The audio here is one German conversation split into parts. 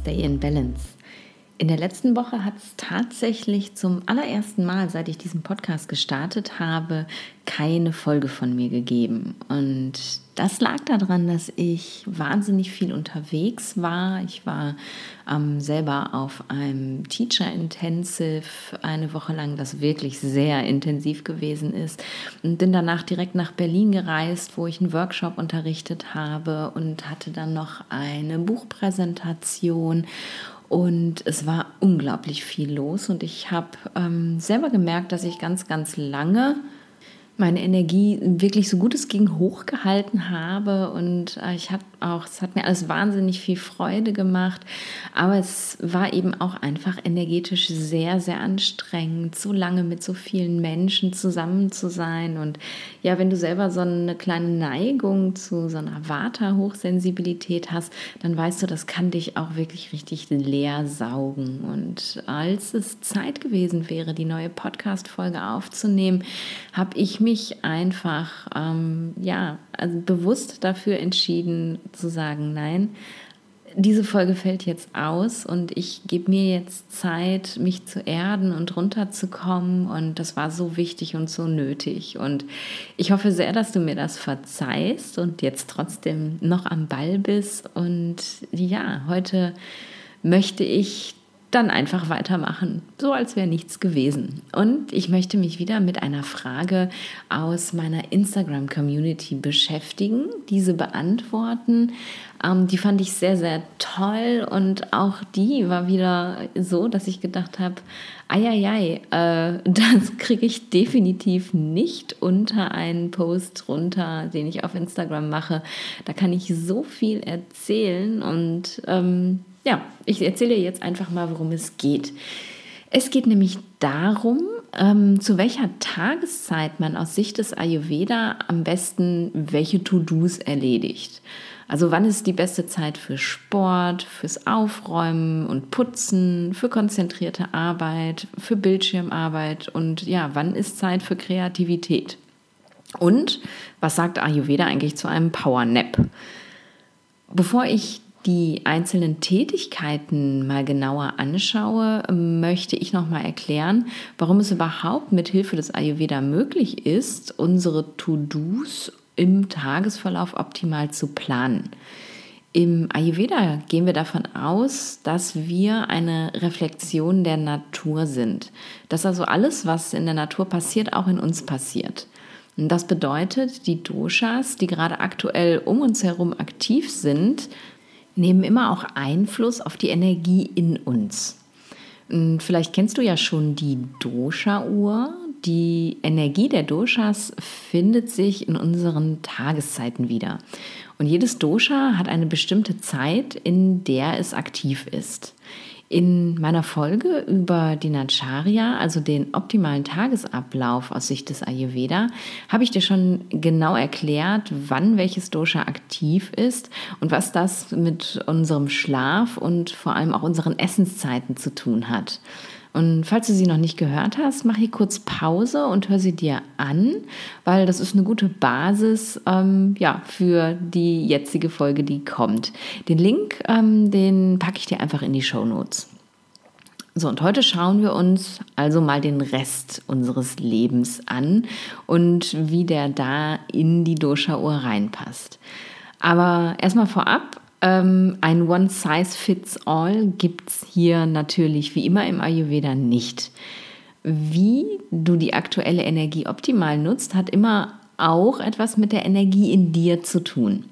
Stay in Balance. In der letzten Woche hat es tatsächlich zum allerersten Mal, seit ich diesen Podcast gestartet habe, keine Folge von mir gegeben. Und das lag daran, dass ich wahnsinnig viel unterwegs war. Ich war ähm, selber auf einem Teacher Intensive eine Woche lang, das wirklich sehr intensiv gewesen ist. Und bin danach direkt nach Berlin gereist, wo ich einen Workshop unterrichtet habe und hatte dann noch eine Buchpräsentation und es war unglaublich viel los und ich habe ähm, selber gemerkt, dass ich ganz, ganz lange meine Energie wirklich so gut es ging hochgehalten habe. Und äh, ich habe auch, es hat mir alles wahnsinnig viel Freude gemacht, aber es war eben auch einfach energetisch sehr, sehr anstrengend, so lange mit so vielen Menschen zusammen zu sein. Und ja, wenn du selber so eine kleine Neigung zu so einer Vata-Hochsensibilität hast, dann weißt du, das kann dich auch wirklich richtig leer saugen. Und als es Zeit gewesen wäre, die neue Podcast-Folge aufzunehmen, habe ich mich einfach, ähm, ja, also bewusst dafür entschieden zu sagen, nein, diese Folge fällt jetzt aus und ich gebe mir jetzt Zeit, mich zu erden und runterzukommen. Und das war so wichtig und so nötig. Und ich hoffe sehr, dass du mir das verzeihst und jetzt trotzdem noch am Ball bist. Und ja, heute möchte ich dann einfach weitermachen, so als wäre nichts gewesen. Und ich möchte mich wieder mit einer Frage aus meiner Instagram-Community beschäftigen, diese beantworten. Ähm, die fand ich sehr, sehr toll und auch die war wieder so, dass ich gedacht habe, eieiei, äh, das kriege ich definitiv nicht unter einen Post runter, den ich auf Instagram mache. Da kann ich so viel erzählen und ähm, ja, ich erzähle jetzt einfach mal, worum es geht. Es geht nämlich darum, ähm, zu welcher Tageszeit man aus Sicht des Ayurveda am besten welche To-Dos erledigt. Also wann ist die beste Zeit für Sport, fürs Aufräumen und Putzen, für konzentrierte Arbeit, für Bildschirmarbeit und ja, wann ist Zeit für Kreativität? Und was sagt Ayurveda eigentlich zu einem Power Nap? Bevor ich die einzelnen Tätigkeiten mal genauer anschaue, möchte ich noch mal erklären, warum es überhaupt mit Hilfe des Ayurveda möglich ist, unsere To-Dos im Tagesverlauf optimal zu planen. Im Ayurveda gehen wir davon aus, dass wir eine Reflexion der Natur sind. Dass also alles, was in der Natur passiert, auch in uns passiert. Und das bedeutet, die Doshas, die gerade aktuell um uns herum aktiv sind, nehmen immer auch Einfluss auf die Energie in uns. Und vielleicht kennst du ja schon die Dosha-Uhr. Die Energie der Doshas findet sich in unseren Tageszeiten wieder. Und jedes Dosha hat eine bestimmte Zeit, in der es aktiv ist. In meiner Folge über die Nacharya, also den optimalen Tagesablauf aus Sicht des Ayurveda, habe ich dir schon genau erklärt, wann welches Dosha aktiv ist und was das mit unserem Schlaf und vor allem auch unseren Essenszeiten zu tun hat. Und falls du sie noch nicht gehört hast, mach hier kurz Pause und hör sie dir an, weil das ist eine gute Basis ähm, ja, für die jetzige Folge, die kommt. Den Link, ähm, den packe ich dir einfach in die Show Notes. So, und heute schauen wir uns also mal den Rest unseres Lebens an und wie der da in die Dosha-Uhr reinpasst. Aber erstmal vorab, ähm, ein One-Size-Fits-All gibt es hier natürlich wie immer im Ayurveda nicht. Wie du die aktuelle Energie optimal nutzt, hat immer auch etwas mit der Energie in dir zu tun.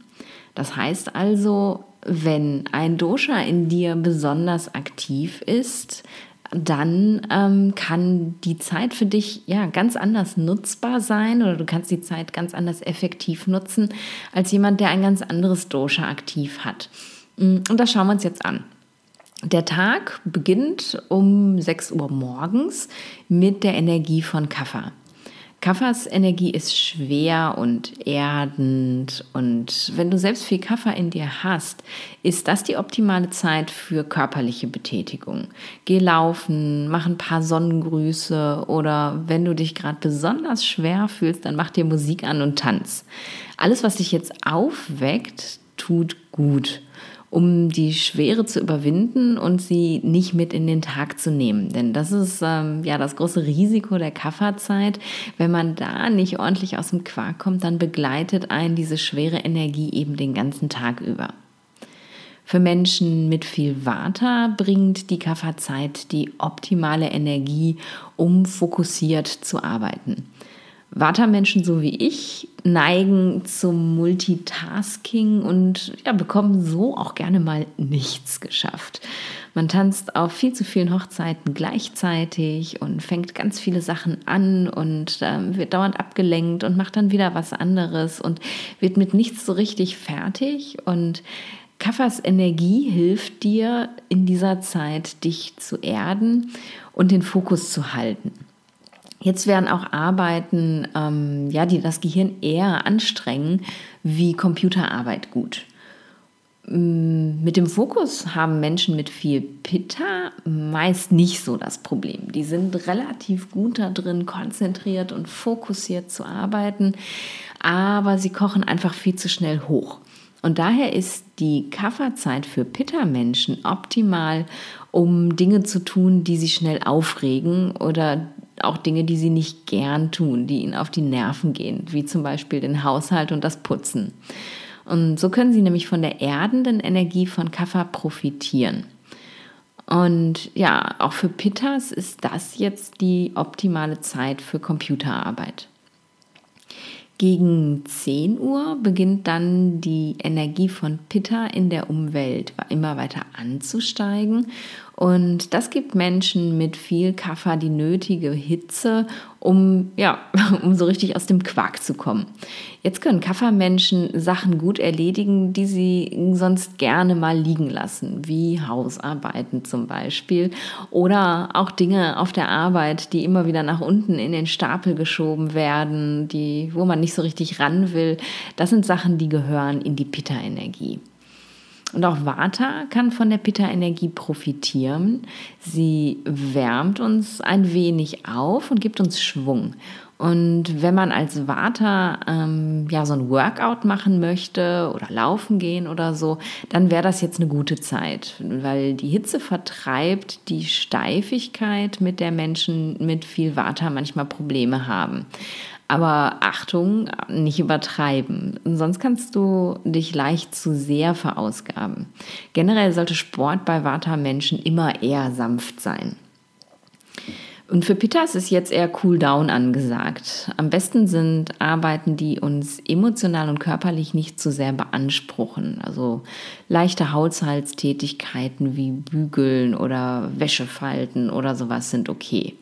Das heißt also, wenn ein Dosha in dir besonders aktiv ist, dann ähm, kann die Zeit für dich ja ganz anders nutzbar sein oder du kannst die Zeit ganz anders effektiv nutzen als jemand, der ein ganz anderes Dosha aktiv hat. Mm, und das schauen wir uns jetzt an. Der Tag beginnt um 6 Uhr morgens mit der Energie von Kaffer. Kaffers Energie ist schwer und erdend und wenn du selbst viel Kaffer in dir hast, ist das die optimale Zeit für körperliche Betätigung. Geh laufen, mach ein paar Sonnengrüße oder wenn du dich gerade besonders schwer fühlst, dann mach dir Musik an und tanz. Alles, was dich jetzt aufweckt, tut gut. Um die Schwere zu überwinden und sie nicht mit in den Tag zu nehmen. Denn das ist ähm, ja das große Risiko der Kafferzeit. Wenn man da nicht ordentlich aus dem Quark kommt, dann begleitet einen diese schwere Energie eben den ganzen Tag über. Für Menschen mit viel Vata bringt die Kafferzeit die optimale Energie, um fokussiert zu arbeiten. Vata-Menschen so wie ich neigen zum Multitasking und ja, bekommen so auch gerne mal nichts geschafft. Man tanzt auf viel zu vielen Hochzeiten gleichzeitig und fängt ganz viele Sachen an und äh, wird dauernd abgelenkt und macht dann wieder was anderes und wird mit nichts so richtig fertig. Und Kaffers Energie hilft dir in dieser Zeit, dich zu erden und den Fokus zu halten. Jetzt werden auch Arbeiten, ähm, ja, die das Gehirn eher anstrengen, wie Computerarbeit gut. Mm, mit dem Fokus haben Menschen mit viel Pitta meist nicht so das Problem. Die sind relativ gut da drin, konzentriert und fokussiert zu arbeiten, aber sie kochen einfach viel zu schnell hoch. Und daher ist die Kafferzeit für Pitta-Menschen optimal, um Dinge zu tun, die sie schnell aufregen oder auch Dinge, die sie nicht gern tun, die ihnen auf die Nerven gehen, wie zum Beispiel den Haushalt und das Putzen. Und so können sie nämlich von der erdenden Energie von Kaffer profitieren. Und ja, auch für Pittas ist das jetzt die optimale Zeit für Computerarbeit. Gegen 10 Uhr beginnt dann die Energie von Pitta in der Umwelt immer weiter anzusteigen und das gibt Menschen mit viel Kaffer die nötige Hitze, um, ja, um so richtig aus dem Quark zu kommen. Jetzt können Kaffermenschen Sachen gut erledigen, die sie sonst gerne mal liegen lassen, wie Hausarbeiten zum Beispiel oder auch Dinge auf der Arbeit, die immer wieder nach unten in den Stapel geschoben werden, die, wo man nicht so richtig ran will. Das sind Sachen, die gehören in die Pitta-Energie. Und auch Vata kann von der Pitta-Energie profitieren. Sie wärmt uns ein wenig auf und gibt uns Schwung. Und wenn man als Vata ähm, ja so ein Workout machen möchte oder laufen gehen oder so, dann wäre das jetzt eine gute Zeit, weil die Hitze vertreibt die Steifigkeit, mit der Menschen mit viel Vata manchmal Probleme haben. Aber Achtung, nicht übertreiben. Sonst kannst du dich leicht zu sehr verausgaben. Generell sollte Sport bei Vata-Menschen immer eher sanft sein. Und für Pittas ist jetzt eher Cool Down angesagt. Am besten sind Arbeiten, die uns emotional und körperlich nicht zu sehr beanspruchen. Also leichte Haushaltstätigkeiten wie Bügeln oder Wäsche falten oder sowas sind okay.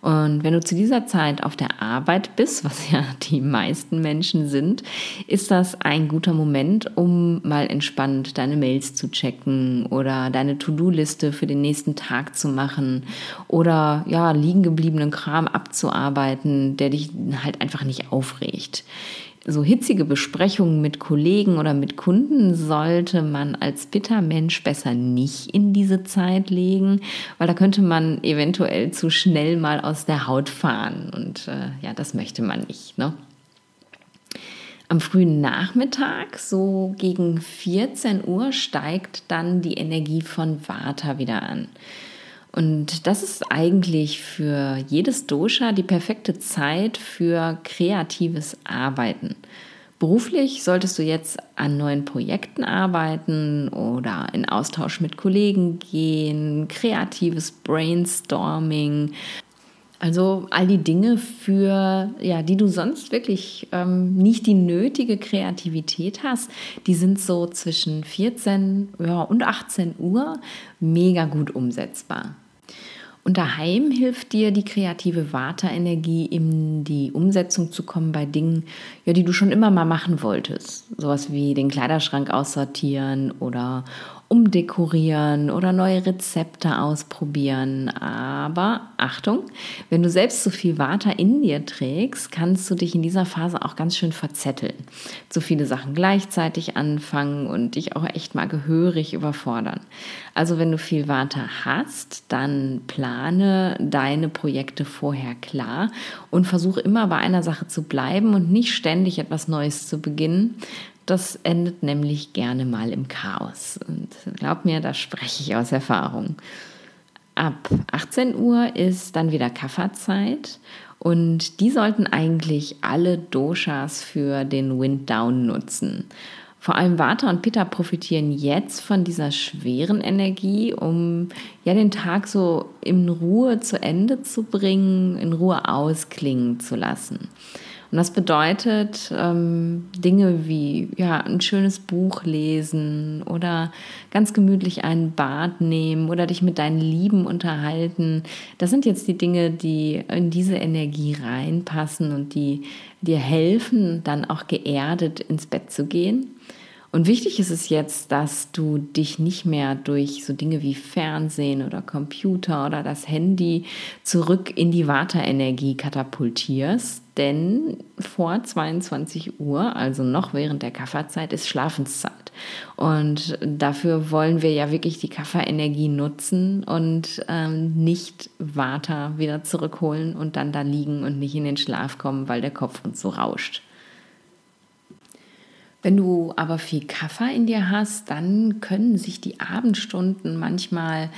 Und wenn du zu dieser Zeit auf der Arbeit bist, was ja die meisten Menschen sind, ist das ein guter Moment, um mal entspannt deine Mails zu checken oder deine To-Do-Liste für den nächsten Tag zu machen oder ja, liegen gebliebenen Kram abzuarbeiten, der dich halt einfach nicht aufregt so hitzige Besprechungen mit Kollegen oder mit Kunden sollte man als Bittermensch besser nicht in diese Zeit legen, weil da könnte man eventuell zu schnell mal aus der Haut fahren und äh, ja, das möchte man nicht. Ne? Am frühen Nachmittag, so gegen 14 Uhr, steigt dann die Energie von Vata wieder an. Und das ist eigentlich für jedes Dosha die perfekte Zeit für kreatives Arbeiten. Beruflich solltest du jetzt an neuen Projekten arbeiten oder in Austausch mit Kollegen gehen, kreatives Brainstorming, also all die Dinge, für ja, die du sonst wirklich ähm, nicht die nötige Kreativität hast, die sind so zwischen 14 ja, und 18 Uhr mega gut umsetzbar. Und daheim hilft dir die kreative Vata-Energie, in die Umsetzung zu kommen bei Dingen, ja, die du schon immer mal machen wolltest. Sowas wie den Kleiderschrank aussortieren oder umdekorieren oder neue Rezepte ausprobieren. Aber Achtung, wenn du selbst zu viel Water in dir trägst, kannst du dich in dieser Phase auch ganz schön verzetteln. Zu viele Sachen gleichzeitig anfangen und dich auch echt mal gehörig überfordern. Also wenn du viel Water hast, dann plane deine Projekte vorher klar und versuche immer bei einer Sache zu bleiben und nicht ständig etwas Neues zu beginnen das endet nämlich gerne mal im Chaos. Und glaub mir, da spreche ich aus Erfahrung. Ab 18 Uhr ist dann wieder Kafferzeit und die sollten eigentlich alle Doshas für den Wind Down nutzen. Vor allem Vata und Pitta profitieren jetzt von dieser schweren Energie, um ja den Tag so in Ruhe zu Ende zu bringen, in Ruhe ausklingen zu lassen. Und das bedeutet ähm, Dinge wie ja, ein schönes Buch lesen oder ganz gemütlich ein Bad nehmen oder dich mit deinen Lieben unterhalten. Das sind jetzt die Dinge, die in diese Energie reinpassen und die dir helfen, dann auch geerdet ins Bett zu gehen. Und wichtig ist es jetzt, dass du dich nicht mehr durch so Dinge wie Fernsehen oder Computer oder das Handy zurück in die Vata-Energie katapultierst, denn vor 22 Uhr, also noch während der Kafferzeit, ist Schlafenszeit. Und dafür wollen wir ja wirklich die Kafferenergie nutzen und ähm, nicht Vata wieder zurückholen und dann da liegen und nicht in den Schlaf kommen, weil der Kopf uns so rauscht. Wenn du aber viel Kaffee in dir hast, dann können sich die Abendstunden manchmal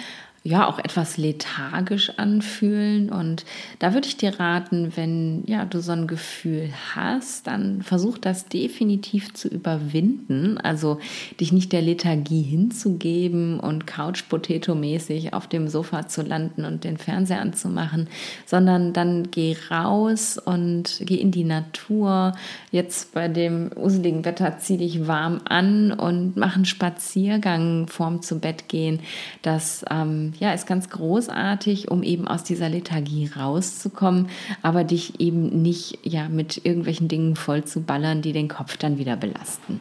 ja auch etwas lethargisch anfühlen. Und da würde ich dir raten, wenn ja, du so ein Gefühl hast, dann versuch das definitiv zu überwinden. Also dich nicht der Lethargie hinzugeben und Couch-Potato-mäßig auf dem Sofa zu landen und den Fernseher anzumachen, sondern dann geh raus und geh in die Natur. Jetzt bei dem useligen Wetter zieh dich warm an und mach einen Spaziergang vorm zu Bett gehen. Das ähm, ja, ist ganz großartig, um eben aus dieser Lethargie rauszukommen, aber dich eben nicht ja, mit irgendwelchen Dingen voll zu ballern, die den Kopf dann wieder belasten.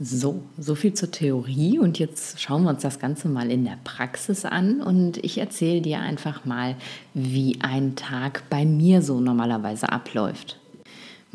So, so viel zur Theorie und jetzt schauen wir uns das Ganze mal in der Praxis an und ich erzähle dir einfach mal, wie ein Tag bei mir so normalerweise abläuft.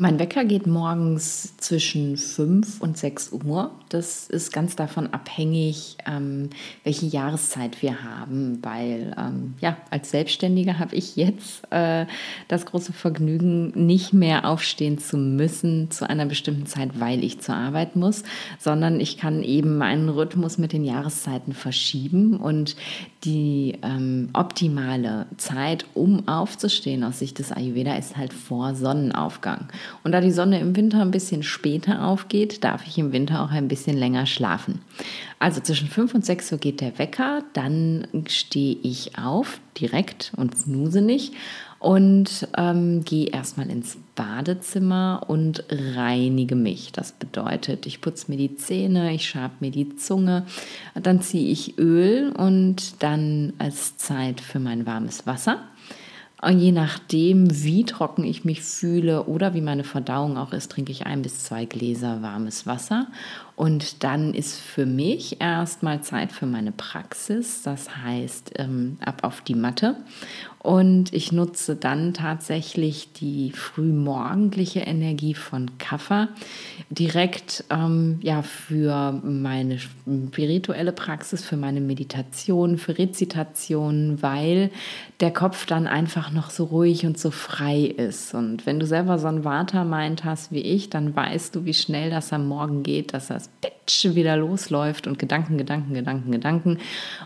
Mein Wecker geht morgens zwischen 5 und 6 Uhr. Das ist ganz davon abhängig, ähm, welche Jahreszeit wir haben, weil ähm, ja, als Selbstständiger habe ich jetzt äh, das große Vergnügen, nicht mehr aufstehen zu müssen zu einer bestimmten Zeit, weil ich zur Arbeit muss, sondern ich kann eben meinen Rhythmus mit den Jahreszeiten verschieben und die ähm, optimale Zeit, um aufzustehen aus Sicht des Ayurveda, ist halt vor Sonnenaufgang. Und da die Sonne im Winter ein bisschen später aufgeht, darf ich im Winter auch ein bisschen länger schlafen. Also zwischen 5 und 6 Uhr geht der Wecker, dann stehe ich auf direkt und snooze nicht und ähm, gehe erstmal ins Badezimmer und reinige mich. Das bedeutet, ich putze mir die Zähne, ich schabe mir die Zunge, dann ziehe ich Öl und dann als Zeit für mein warmes Wasser. Und je nachdem, wie trocken ich mich fühle oder wie meine Verdauung auch ist, trinke ich ein bis zwei Gläser warmes Wasser. Und dann ist für mich erstmal Zeit für meine Praxis, das heißt ähm, ab auf die Matte. Und ich nutze dann tatsächlich die frühmorgendliche Energie von Kaffer direkt ähm, ja, für meine spirituelle Praxis, für meine Meditation, für Rezitation, weil der Kopf dann einfach noch so ruhig und so frei ist. Und wenn du selber so ein Vata-Mind hast wie ich, dann weißt du, wie schnell das am Morgen geht, dass das Bitch wieder losläuft und Gedanken, Gedanken, Gedanken, Gedanken.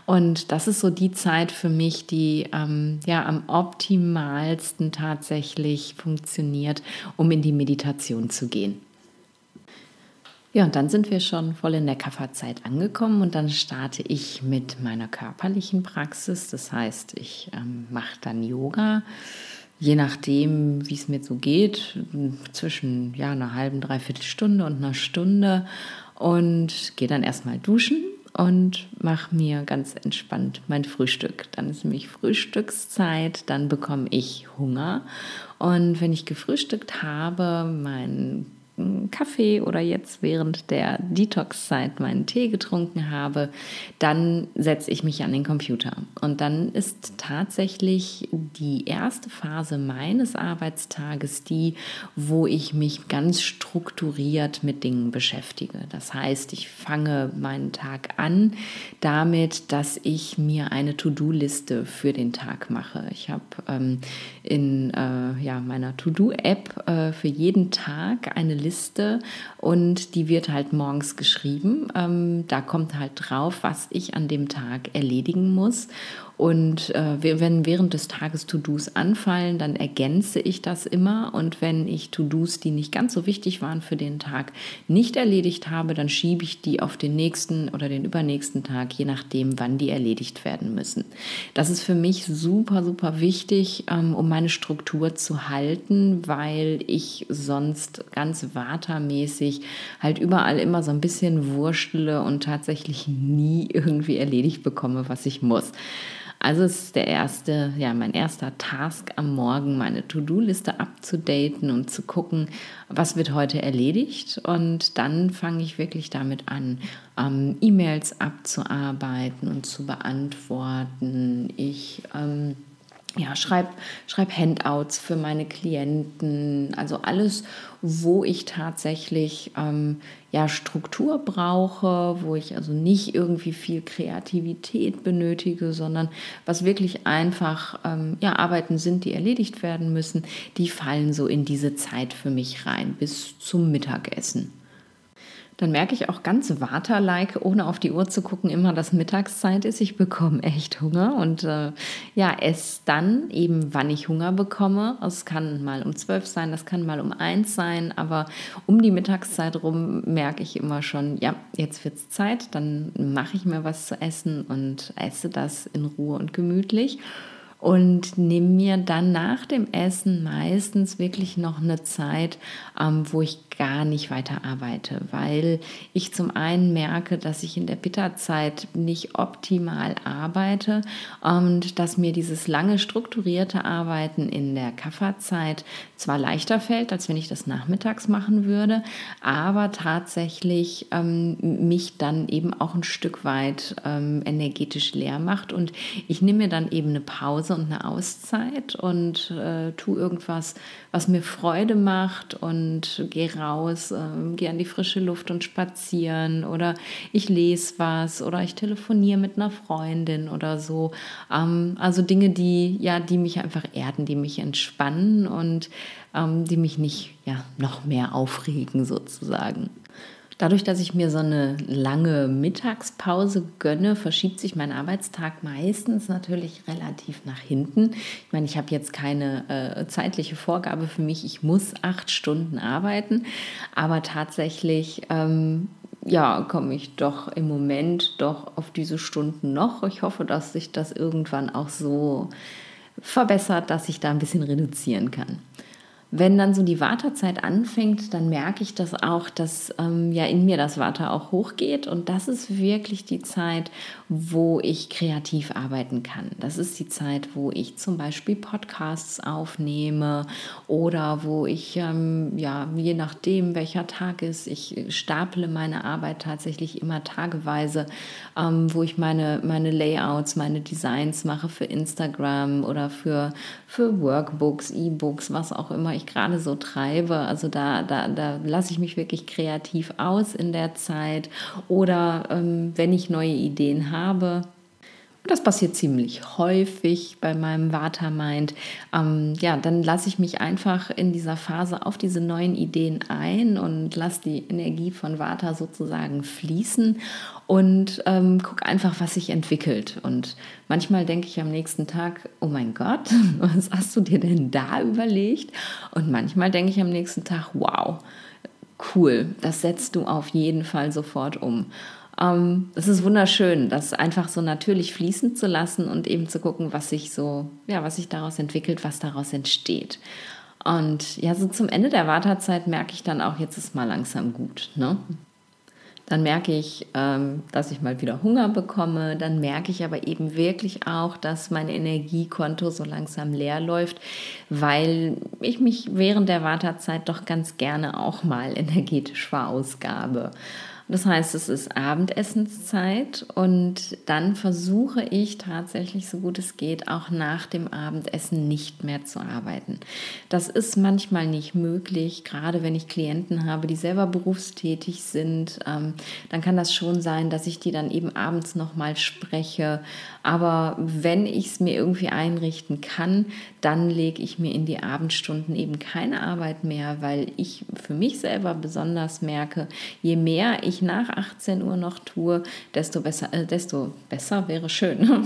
Und das ist so die Zeit für mich, die ähm, ja am optimalsten tatsächlich funktioniert, um in die Meditation zu gehen. Ja, und dann sind wir schon voll in der Kafferzeit angekommen und dann starte ich mit meiner körperlichen Praxis. Das heißt, ich ähm, mache dann Yoga, je nachdem, wie es mir so geht, zwischen ja, einer halben, dreiviertel Stunde und einer Stunde und gehe dann erstmal duschen und mache mir ganz entspannt mein Frühstück. Dann ist nämlich Frühstückszeit, dann bekomme ich Hunger. Und wenn ich gefrühstückt habe, mein Kaffee oder jetzt während der Detox-Zeit meinen Tee getrunken habe, dann setze ich mich an den Computer. Und dann ist tatsächlich die erste Phase meines Arbeitstages die, wo ich mich ganz strukturiert mit Dingen beschäftige. Das heißt, ich fange meinen Tag an damit, dass ich mir eine To-Do-Liste für den Tag mache. Ich habe ähm, in äh, meiner To-Do-App äh, für jeden Tag eine Liste und die wird halt morgens geschrieben. Ähm, da kommt halt drauf, was ich an dem Tag erledigen muss. Und äh, wenn während des Tages To-Dos anfallen, dann ergänze ich das immer. Und wenn ich To-Dos, die nicht ganz so wichtig waren für den Tag, nicht erledigt habe, dann schiebe ich die auf den nächsten oder den übernächsten Tag, je nachdem, wann die erledigt werden müssen. Das ist für mich super, super wichtig, ähm, um meine Struktur zu halten, weil ich sonst ganz watermäßig halt überall immer so ein bisschen wurstele und tatsächlich nie irgendwie erledigt bekomme, was ich muss. Also es ist der erste, ja, mein erster Task am Morgen, meine To-Do-Liste abzudaten und zu gucken, was wird heute erledigt. Und dann fange ich wirklich damit an, ähm, E-Mails abzuarbeiten und zu beantworten. Ich ähm, ja, schreib, schreib Handouts für meine Klienten, also alles, wo ich tatsächlich ähm, ja, Struktur brauche, wo ich also nicht irgendwie viel Kreativität benötige, sondern was wirklich einfach ähm, ja, Arbeiten sind, die erledigt werden müssen, die fallen so in diese Zeit für mich rein, bis zum Mittagessen dann merke ich auch ganz Water-like, ohne auf die Uhr zu gucken, immer, dass Mittagszeit ist. Ich bekomme echt Hunger und äh, ja, esse dann eben, wann ich Hunger bekomme. Es kann mal um zwölf sein, das kann mal um eins sein, aber um die Mittagszeit rum merke ich immer schon, ja, jetzt wird es Zeit, dann mache ich mir was zu essen und esse das in Ruhe und gemütlich und nehme mir dann nach dem Essen meistens wirklich noch eine Zeit, ähm, wo ich gar nicht weiter arbeite, weil ich zum einen merke, dass ich in der Bitterzeit nicht optimal arbeite und dass mir dieses lange strukturierte Arbeiten in der Kafferzeit zwar leichter fällt, als wenn ich das nachmittags machen würde, aber tatsächlich ähm, mich dann eben auch ein Stück weit ähm, energetisch leer macht. Und ich nehme mir dann eben eine Pause und eine Auszeit und äh, tue irgendwas, was mir Freude macht und gehe raus, äh, gehe an die frische Luft und spazieren oder ich lese was oder ich telefoniere mit einer Freundin oder so. Ähm, also Dinge, die ja, die mich einfach erden, die mich entspannen und ähm, die mich nicht ja noch mehr aufregen sozusagen. Dadurch, dass ich mir so eine lange Mittagspause gönne, verschiebt sich mein Arbeitstag meistens natürlich relativ nach hinten. Ich meine, ich habe jetzt keine äh, zeitliche Vorgabe für mich, ich muss acht Stunden arbeiten, aber tatsächlich ähm, ja, komme ich doch im Moment doch auf diese Stunden noch. Ich hoffe, dass sich das irgendwann auch so verbessert, dass ich da ein bisschen reduzieren kann. Wenn dann so die Wartezeit anfängt, dann merke ich das auch, dass ähm, ja in mir das Water auch hochgeht und das ist wirklich die Zeit, wo ich kreativ arbeiten kann. Das ist die Zeit, wo ich zum Beispiel Podcasts aufnehme oder wo ich ähm, ja je nachdem welcher Tag ist, ich staple meine Arbeit tatsächlich immer tageweise, ähm, wo ich meine meine Layouts, meine Designs mache für Instagram oder für für Workbooks, E-Books, was auch immer ich gerade so treibe. Also da, da, da lasse ich mich wirklich kreativ aus in der Zeit. Oder ähm, wenn ich neue Ideen habe, das passiert ziemlich häufig bei meinem Watermind. Ähm, ja, dann lasse ich mich einfach in dieser Phase auf diese neuen Ideen ein und lasse die Energie von Vata sozusagen fließen und ähm, gucke einfach, was sich entwickelt. Und manchmal denke ich am nächsten Tag, oh mein Gott, was hast du dir denn da überlegt? Und manchmal denke ich am nächsten Tag, wow, cool, das setzt du auf jeden Fall sofort um. Ähm, es ist wunderschön, das einfach so natürlich fließen zu lassen und eben zu gucken, was sich so, ja, was sich daraus entwickelt, was daraus entsteht. Und ja, so zum Ende der Wartezeit merke ich dann auch, jetzt ist mal langsam gut. Ne? Dann merke ich, ähm, dass ich mal wieder Hunger bekomme. Dann merke ich aber eben wirklich auch, dass mein Energiekonto so langsam leer läuft, weil ich mich während der Wartezeit doch ganz gerne auch mal energetisch verausgabe. Das heißt, es ist Abendessenszeit und dann versuche ich tatsächlich, so gut es geht, auch nach dem Abendessen nicht mehr zu arbeiten. Das ist manchmal nicht möglich, gerade wenn ich Klienten habe, die selber berufstätig sind. Ähm, dann kann das schon sein, dass ich die dann eben abends nochmal spreche. Aber wenn ich es mir irgendwie einrichten kann, dann lege ich mir in die Abendstunden eben keine Arbeit mehr, weil ich für mich selber besonders merke, je mehr ich ich nach 18 Uhr noch tue, desto besser, äh, desto besser wäre schön.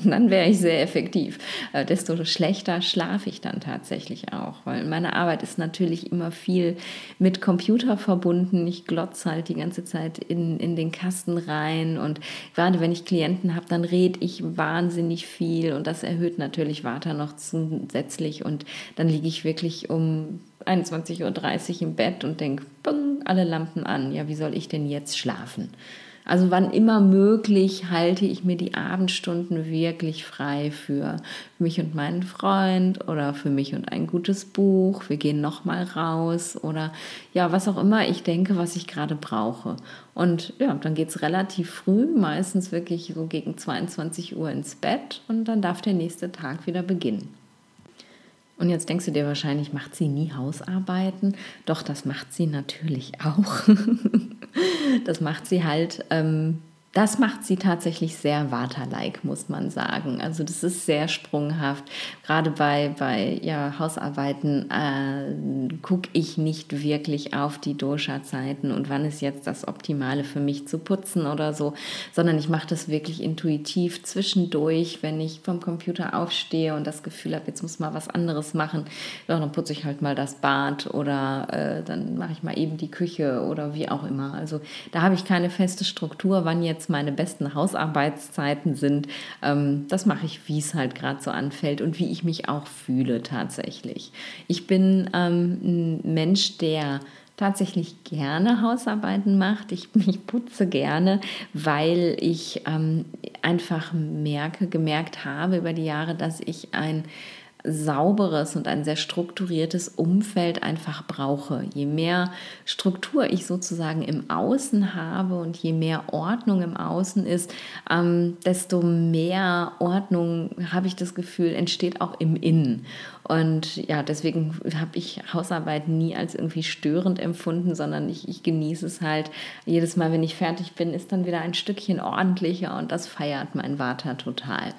dann wäre ich sehr effektiv. Äh, desto schlechter schlafe ich dann tatsächlich auch, weil meine Arbeit ist natürlich immer viel mit Computer verbunden. Ich glotze halt die ganze Zeit in, in den Kasten rein und gerade wenn ich Klienten habe, dann rede ich wahnsinnig viel und das erhöht natürlich Water noch zusätzlich und dann liege ich wirklich um 21.30 Uhr im Bett und denke, alle Lampen an. Ja, wie soll ich denn jetzt schlafen? Also wann immer möglich halte ich mir die Abendstunden wirklich frei für mich und meinen Freund oder für mich und ein gutes Buch. Wir gehen noch mal raus oder ja, was auch immer ich denke, was ich gerade brauche. Und ja, dann geht es relativ früh, meistens wirklich so gegen 22 Uhr ins Bett und dann darf der nächste Tag wieder beginnen. Und jetzt denkst du dir wahrscheinlich, macht sie nie Hausarbeiten? Doch, das macht sie natürlich auch. das macht sie halt ähm, das macht sie tatsächlich sehr Water-like, muss man sagen. Also das ist sehr sprunghaft. Gerade bei, bei ja, Hausarbeiten äh, gucke ich nicht wirklich auf die Dosha-Zeiten und wann ist jetzt das Optimale für mich zu putzen oder so, sondern ich mache das wirklich intuitiv zwischendurch, wenn ich vom Computer aufstehe und das Gefühl habe, jetzt muss mal was anderes machen, ja, dann putze ich halt mal das Bad oder äh, dann mache ich mal eben die Küche oder wie auch immer. Also da habe ich keine feste Struktur, wann jetzt jetzt meine besten Hausarbeitszeiten sind. Ähm, das mache ich, wie es halt gerade so anfällt und wie ich mich auch fühle tatsächlich. Ich bin ähm, ein Mensch, der tatsächlich gerne Hausarbeiten macht. Ich, ich putze gerne, weil ich ähm, einfach merke, gemerkt habe über die Jahre, dass ich ein sauberes und ein sehr strukturiertes Umfeld einfach brauche. Je mehr Struktur ich sozusagen im Außen habe und je mehr Ordnung im Außen ist, ähm, desto mehr Ordnung, habe ich das Gefühl, entsteht auch im Innen. Und ja, deswegen habe ich Hausarbeit nie als irgendwie störend empfunden, sondern ich, ich genieße es halt. Jedes Mal, wenn ich fertig bin, ist dann wieder ein Stückchen ordentlicher und das feiert mein Vater total.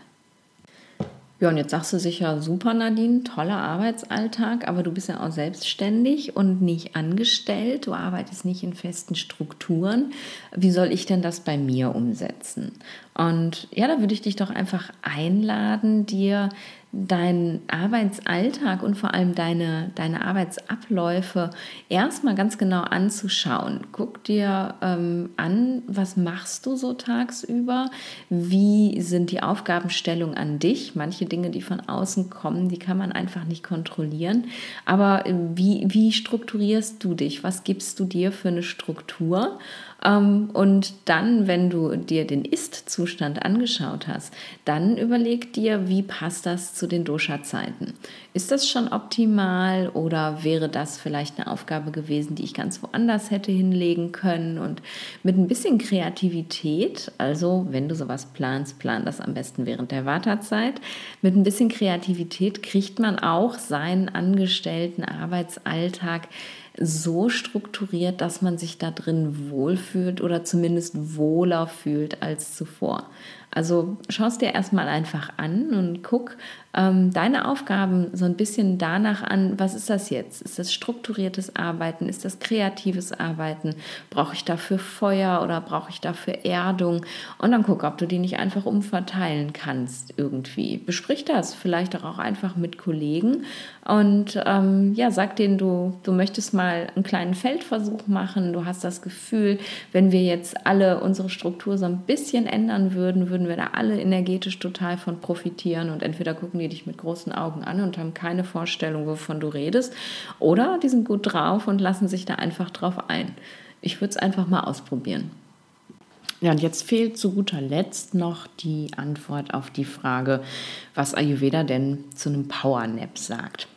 Ja, und jetzt sagst du sicher, super Nadine, toller Arbeitsalltag, aber du bist ja auch selbstständig und nicht angestellt, du arbeitest nicht in festen Strukturen. Wie soll ich denn das bei mir umsetzen? Und ja, da würde ich dich doch einfach einladen, dir deinen Arbeitsalltag und vor allem deine, deine Arbeitsabläufe erstmal ganz genau anzuschauen. Guck dir ähm, an, was machst du so tagsüber? Wie sind die Aufgabenstellungen an dich? Manche Dinge, die von außen kommen, die kann man einfach nicht kontrollieren. Aber äh, wie, wie strukturierst du dich? Was gibst du dir für eine Struktur? Ähm, und dann, wenn du dir den Ist-Zustand angeschaut hast, dann überleg dir, wie passt das zu den Dosha-Zeiten. Ist das schon optimal oder wäre das vielleicht eine Aufgabe gewesen, die ich ganz woanders hätte hinlegen können? Und mit ein bisschen Kreativität, also wenn du sowas planst, plan das am besten während der Wartezeit. Mit ein bisschen Kreativität kriegt man auch seinen angestellten Arbeitsalltag so strukturiert, dass man sich da drin wohlfühlt oder zumindest wohler fühlt als zuvor. Also schau es dir erstmal einfach an und guck ähm, deine Aufgaben so ein bisschen danach an, was ist das jetzt? Ist das strukturiertes Arbeiten? Ist das kreatives Arbeiten? Brauche ich dafür Feuer oder brauche ich dafür Erdung? Und dann guck, ob du die nicht einfach umverteilen kannst irgendwie. Besprich das vielleicht auch einfach mit Kollegen und ähm, ja, sag denen, du, du möchtest mal einen kleinen Feldversuch machen. Du hast das Gefühl, wenn wir jetzt alle unsere Struktur so ein bisschen ändern würden, würden würden wir da alle energetisch total von profitieren und entweder gucken die dich mit großen Augen an und haben keine Vorstellung, wovon du redest, oder die sind gut drauf und lassen sich da einfach drauf ein. Ich würde es einfach mal ausprobieren. Ja, und jetzt fehlt zu guter Letzt noch die Antwort auf die Frage, was Ayurveda denn zu einem Power Nap sagt.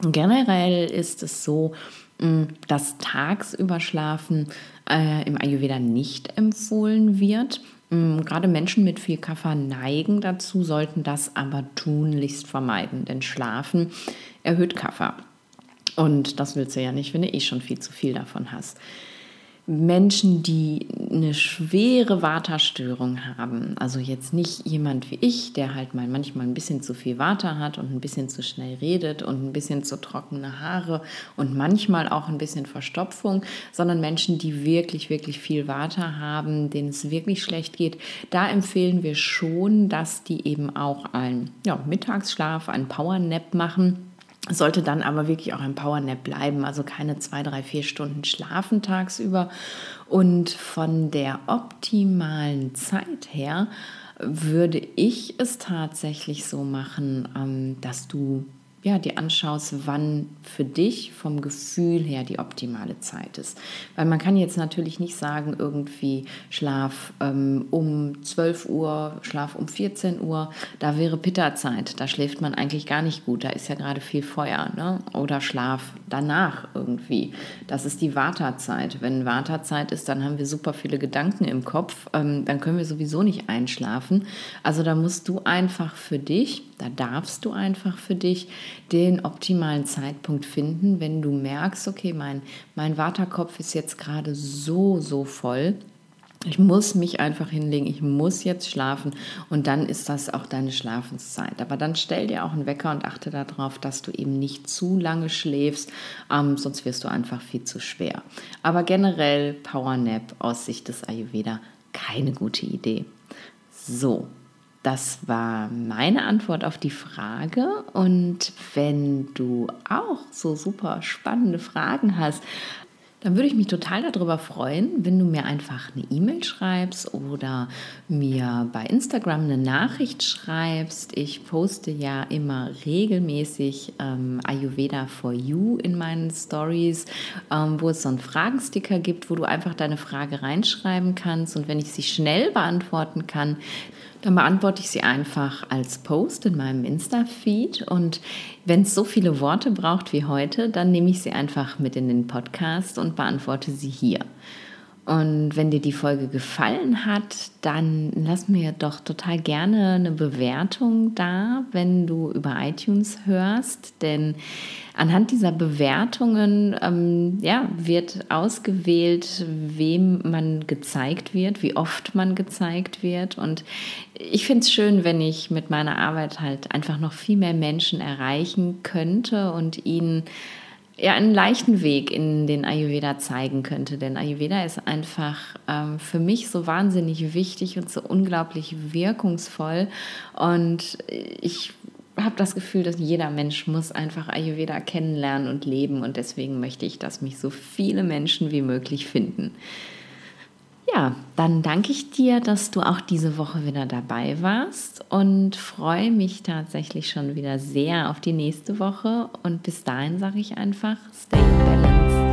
Generell ist es so, mm, dass tagsüber Schlafen äh, im Ayurveda nicht empfohlen wird. Mm, gerade Menschen mit viel Kaffer neigen dazu, sollten das aber tunlichst vermeiden, denn Schlafen erhöht Kaffer. Und das willst du ja nicht, wenn du eh schon viel zu viel davon hast. Menschen, die eine schwere Vata-Störung haben, also jetzt nicht jemand wie ich, der halt mal manchmal ein bisschen zu viel Vata hat und ein bisschen zu schnell redet und ein bisschen zu trockene Haare und manchmal auch ein bisschen Verstopfung, sondern Menschen, die wirklich, wirklich viel Vata haben, denen es wirklich schlecht geht, da empfehlen wir schon, dass die eben auch einen ja, Mittagsschlaf, einen Powernap machen sollte dann aber wirklich auch ein Powernap bleiben, also keine zwei, drei, vier Stunden schlafen tagsüber. Und von der optimalen Zeit her würde ich es tatsächlich so machen, ähm, dass du ja, dir anschaust, wann für dich vom Gefühl her die optimale Zeit ist. Weil man kann jetzt natürlich nicht sagen, irgendwie Schlaf ähm, um 12 Uhr, Schlaf um 14 Uhr, da wäre Pitta-Zeit, da schläft man eigentlich gar nicht gut, da ist ja gerade viel Feuer. Ne? Oder Schlaf danach irgendwie, das ist die Vata-Zeit. Wenn Vata-Zeit ist, dann haben wir super viele Gedanken im Kopf, ähm, dann können wir sowieso nicht einschlafen. Also da musst du einfach für dich, da darfst du einfach für dich den optimalen Zeitpunkt finden, wenn du merkst, okay, mein, mein Waterkopf ist jetzt gerade so, so voll. Ich muss mich einfach hinlegen, ich muss jetzt schlafen und dann ist das auch deine Schlafenszeit. Aber dann stell dir auch einen Wecker und achte darauf, dass du eben nicht zu lange schläfst, ähm, sonst wirst du einfach viel zu schwer. Aber generell Power Nap aus Sicht des Ayurveda keine gute Idee. So, das war meine Antwort auf die Frage. Und wenn du auch so super spannende Fragen hast, dann würde ich mich total darüber freuen, wenn du mir einfach eine E-Mail schreibst oder mir bei Instagram eine Nachricht schreibst. Ich poste ja immer regelmäßig ähm, Ayurveda for You in meinen Stories, ähm, wo es so einen Fragensticker gibt, wo du einfach deine Frage reinschreiben kannst. Und wenn ich sie schnell beantworten kann, dann beantworte ich sie einfach als Post in meinem Insta-Feed. Und wenn es so viele Worte braucht wie heute, dann nehme ich sie einfach mit in den Podcast und beantworte sie hier. Und wenn dir die Folge gefallen hat, dann lass mir doch total gerne eine Bewertung da, wenn du über iTunes hörst. Denn anhand dieser Bewertungen ähm, ja, wird ausgewählt, wem man gezeigt wird, wie oft man gezeigt wird. Und ich finde es schön, wenn ich mit meiner Arbeit halt einfach noch viel mehr Menschen erreichen könnte und ihnen ja, einen leichten Weg in den Ayurveda zeigen könnte. Denn Ayurveda ist einfach ähm, für mich so wahnsinnig wichtig und so unglaublich wirkungsvoll. Und ich habe das Gefühl, dass jeder Mensch muss einfach Ayurveda kennenlernen und leben. Und deswegen möchte ich, dass mich so viele Menschen wie möglich finden. Ja, dann danke ich dir, dass du auch diese Woche wieder dabei warst und freue mich tatsächlich schon wieder sehr auf die nächste Woche. Und bis dahin sage ich einfach, stay balanced.